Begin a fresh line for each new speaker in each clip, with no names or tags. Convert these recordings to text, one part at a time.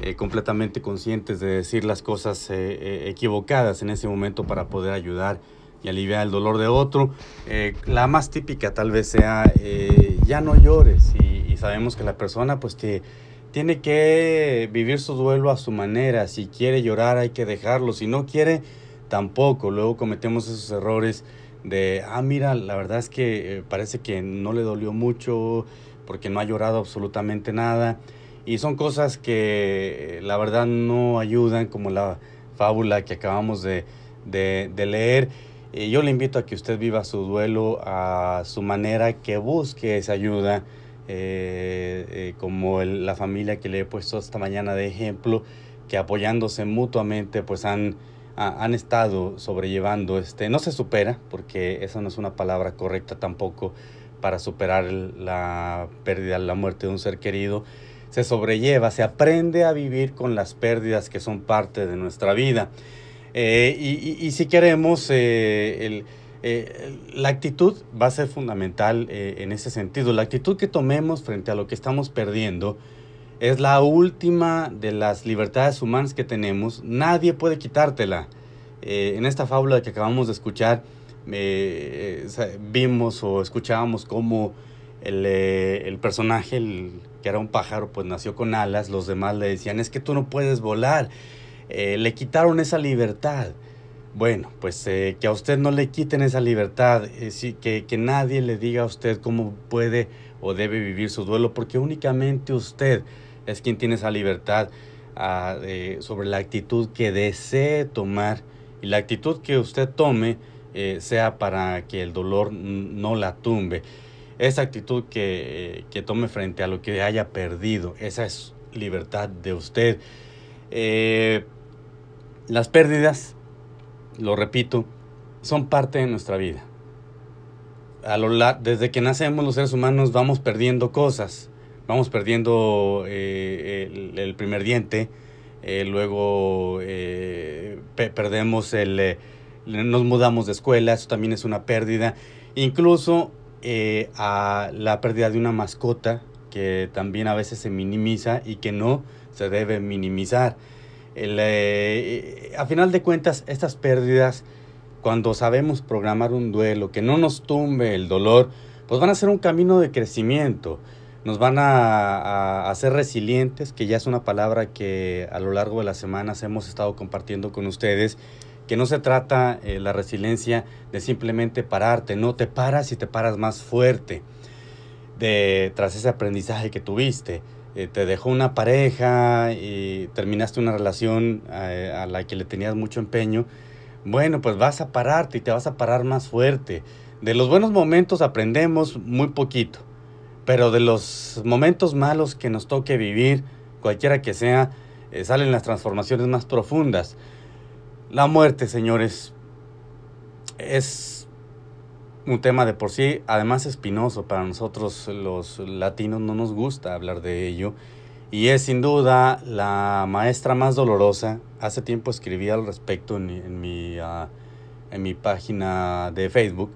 eh, completamente conscientes de decir las cosas equivocadas en ese momento para poder ayudar y aliviar el dolor de otro. la más típica tal vez sea ya no llores y, sabemos que la persona pues que tiene que vivir su duelo a su manera. Si quiere llorar hay que dejarlo. Si no quiere, tampoco. Luego cometemos esos errores de, ah, mira, la verdad es que eh, parece que no le dolió mucho porque no ha llorado absolutamente nada. Y son cosas que la verdad no ayudan, como la fábula que acabamos de, de, de leer. Y yo le invito a que usted viva su duelo a su manera, que busque esa ayuda eh, eh, como la familia que le he puesto esta mañana de ejemplo, que apoyándose mutuamente pues han, han estado sobrellevando, este, no se supera, porque esa no es una palabra correcta tampoco para superar la pérdida, la muerte de un ser querido, se sobrelleva, se aprende a vivir con las pérdidas que son parte de nuestra vida. Eh, y, y, si queremos, el, eh, la actitud va a ser fundamental eh, en ese sentido. La actitud que tomemos frente a lo que estamos perdiendo es la última de las libertades humanas que tenemos. Nadie puede quitártela. Eh, en esta fábula que acabamos de escuchar, vimos o escuchábamos cómo el, el personaje, el, que era un pájaro, pues nació con alas. Los demás le decían, es que tú no puedes volar. le quitaron esa libertad. Bueno, pues eh, que a usted no le quiten esa libertad, eh, que, que nadie le diga a usted cómo puede o debe vivir su duelo, porque únicamente usted es quien tiene esa libertad ah, sobre la actitud que desee tomar y la actitud que usted tome eh, sea para que el dolor no la tumbe. Esa actitud que, que, tome frente a lo que haya perdido, esa es libertad de usted. las pérdidas lo repito, son parte de nuestra vida. A lo desde que nacemos los seres humanos vamos perdiendo cosas, vamos perdiendo eh, el, primer diente, eh, luego eh, perdemos el, nos mudamos de escuela, eso también es una pérdida, incluso a la pérdida de una mascota que también a veces se minimiza y que no se debe minimizar. Eh, a final de cuentas, estas pérdidas, cuando sabemos programar un duelo, que no nos tumbe el dolor, pues van a ser un camino de crecimiento. Nos van a, hacer resilientes, que ya es una palabra que a lo largo de las semanas hemos estado compartiendo con ustedes, que no se trata eh, la resiliencia de simplemente pararte, no te paras y te paras más fuerte de, tras ese aprendizaje que tuviste. Eh, te dejó una pareja y terminaste una relación eh, a, la que le tenías mucho empeño, bueno, pues vas a pararte y te vas a parar más fuerte. De los buenos momentos aprendemos muy poquito, pero de los momentos malos que nos toque vivir, cualquiera que sea, eh, salen las transformaciones más profundas. La muerte, señores, es un tema de por sí, además espinoso para nosotros los latinos, no nos gusta hablar de ello. Y es sin duda la maestra más dolorosa. Hace tiempo escribí al respecto en, mi, ah, en mi página de Facebook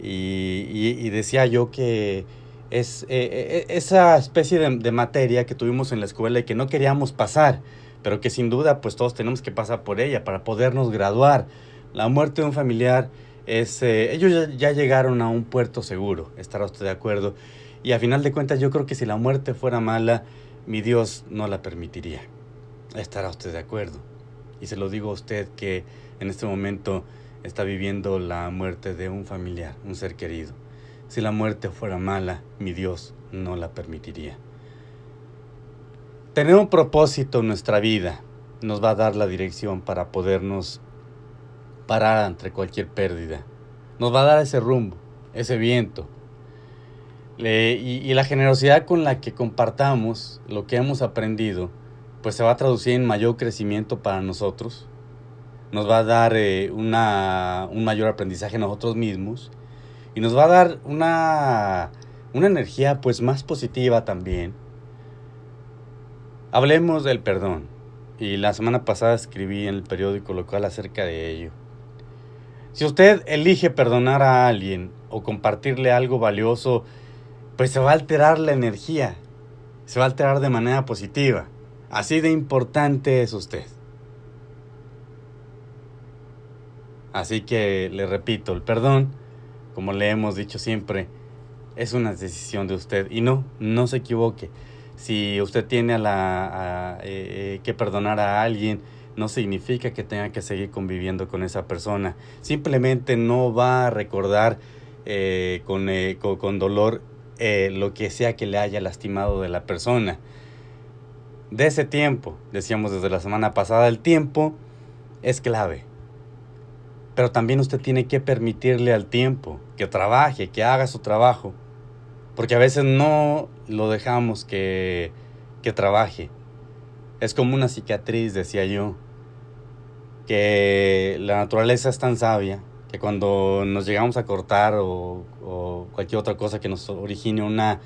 y, decía yo que es eh, eh, esa especie de, de, materia que tuvimos en la escuela y que no queríamos pasar, pero que sin duda pues todos tenemos que pasar por ella para podernos graduar. La muerte de un familiar eh, ellos ya, llegaron a un puerto seguro, estará usted de acuerdo. Y a final de cuentas yo creo que si la muerte fuera mala, mi Dios no la permitiría. Estará usted de acuerdo. Y se lo digo a usted que en este momento está viviendo la muerte de un familiar, un ser querido. Si la muerte fuera mala, mi Dios no la permitiría. Tener un propósito en nuestra vida nos va a dar la dirección para podernos parar ante cualquier pérdida. Nos va a dar ese rumbo, ese viento. y, la generosidad con la que compartamos lo que hemos aprendido, pues se va a traducir en mayor crecimiento para nosotros. Nos va a dar eh, un mayor aprendizaje nosotros mismos. Y nos va a dar una, una energía pues más positiva también. Hablemos del perdón. Y la semana pasada escribí en el periódico local acerca de ello. Si usted elige perdonar a alguien o compartirle algo valioso, pues se va a alterar la energía, se va a alterar de manera positiva. Así de importante es usted. Así que le repito, el perdón, como le hemos dicho siempre, es una decisión de usted. Y no, no se equivoque. Si usted tiene a la, eh, eh, que perdonar a alguien, no significa que tenga que seguir conviviendo con esa persona. Simplemente no va a recordar eh, con, con, dolor lo que sea que le haya lastimado de la persona. De ese tiempo, decíamos desde la semana pasada, el tiempo es clave. Pero también usted tiene que permitirle al tiempo que trabaje, que haga su trabajo. Porque a veces no lo dejamos que, que trabaje. Es como una cicatriz, decía yo, que la naturaleza es tan sabia que cuando nos llegamos a cortar o, o cualquier otra cosa que nos origine una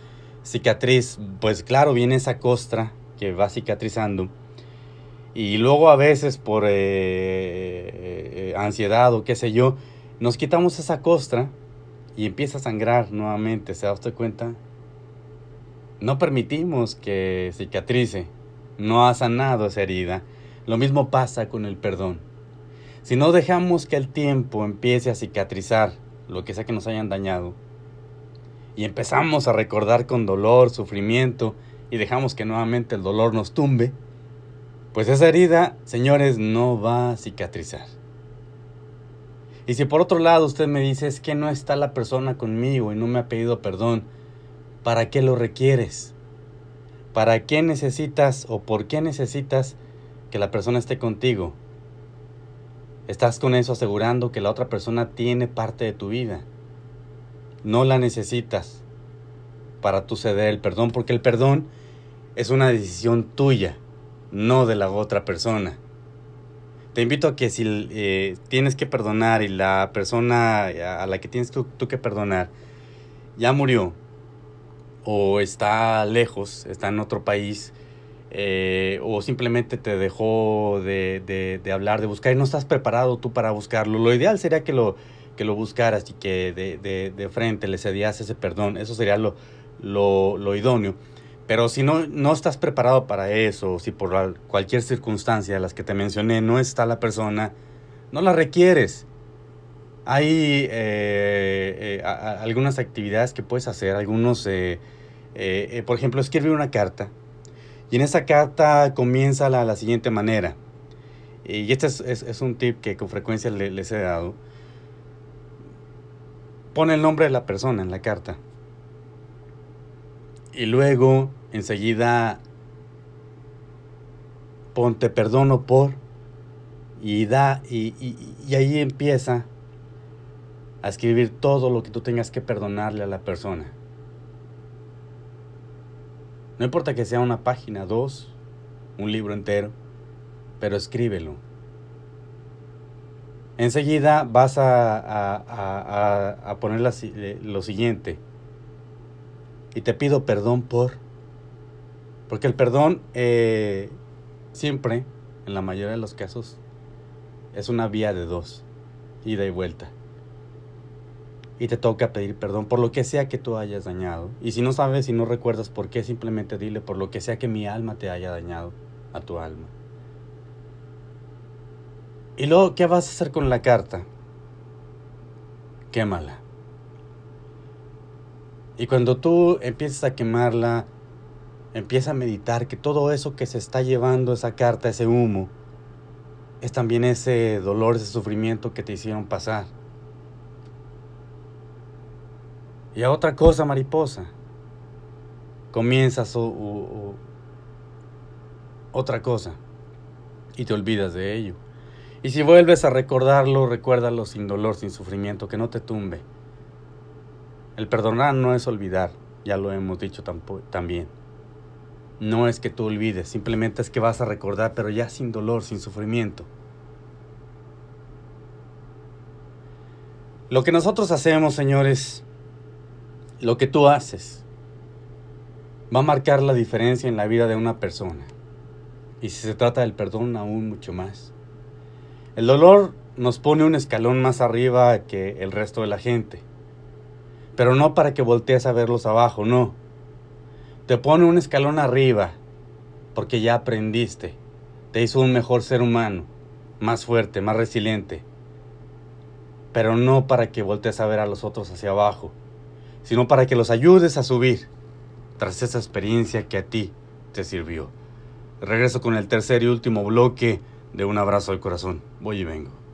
cicatriz, pues claro, viene esa costra que va cicatrizando y luego a veces por eh, eh, ansiedad o qué sé yo, nos quitamos esa costra y empieza a sangrar nuevamente, ¿se da usted cuenta? No permitimos que cicatrice, no ha sanado esa herida. Lo mismo pasa con el perdón. Si no dejamos que el tiempo empiece a cicatrizar lo que sea que nos hayan dañado, y empezamos a recordar con dolor, sufrimiento, y dejamos que nuevamente el dolor nos tumbe, pues esa herida, señores, no va a cicatrizar. Y si por otro lado usted me dice es que no está la persona conmigo y no me ha pedido perdón, ¿para qué lo requieres? ¿Para qué necesitas o por qué necesitas que la persona esté contigo? Estás con eso asegurando que la otra persona tiene parte de tu vida. No la necesitas para tu ceder el perdón, porque el perdón es una decisión tuya no de la otra persona. Te invito a que si eh, tienes que perdonar y la persona a la que tienes tú, que perdonar ya murió o está lejos, está en otro país, eh, o simplemente te dejó de, de, hablar, de buscar y no estás preparado tú para buscarlo. Lo ideal sería que lo, que lo buscaras y que de, de frente le cedías ese perdón. Eso sería lo, lo, lo idóneo. Pero si no, no estás preparado para eso, si por cualquier circunstancia de las que te mencioné no está la persona, no la requieres. Hay eh, eh, algunas actividades que puedes hacer, algunos, eh, por ejemplo, escribir una carta. Y en esa carta comienza la, la siguiente manera. Y este es, es, un tip que con frecuencia les he dado. Pone el nombre de la persona en la carta. Y luego enseguida ponte perdono por y da y, y, ahí empieza a escribir todo lo que tú tengas que perdonarle a la persona. No importa que sea una página, dos, un libro entero, pero escríbelo. Enseguida vas a, a, a, a poner lo siguiente. Y te pido perdón por porque el perdón eh, siempre, en la mayoría de los casos, es una vía de dos, ida y vuelta. Y te toca pedir perdón por lo que sea que tú hayas dañado. Y si no sabes y no recuerdas por qué, simplemente dile por lo que sea que mi alma te haya dañado a tu alma. Y luego, ¿qué vas a hacer con la carta? Quémala. Y cuando tú empiezas a quemarla, Empieza a meditar que todo eso que se está llevando, esa carta, ese humo, es también ese dolor, ese sufrimiento que te hicieron pasar. Y a otra cosa, mariposa, comienzas otra cosa y te olvidas de ello. Y si vuelves a recordarlo, recuérdalo sin dolor, sin sufrimiento, que no te tumbe. El perdonar no es olvidar, ya lo hemos dicho también. No es que tú olvides, simplemente es que vas a recordar, pero ya sin dolor, sin sufrimiento. Lo que nosotros hacemos, señores, lo que tú haces, va a marcar la diferencia en la vida de una persona. Y si se trata del perdón, aún mucho más. El dolor nos pone un escalón más arriba que el resto de la gente. Pero no para que voltees a verlos abajo, no te pone un escalón arriba porque ya aprendiste. Te hizo un mejor ser humano, más fuerte, más resiliente. Pero no para que voltees a ver a los otros hacia abajo, sino para que los ayudes a subir tras esa experiencia que a ti te sirvió. Regreso con el tercer y último bloque de Un abrazo al corazón. Voy y vengo.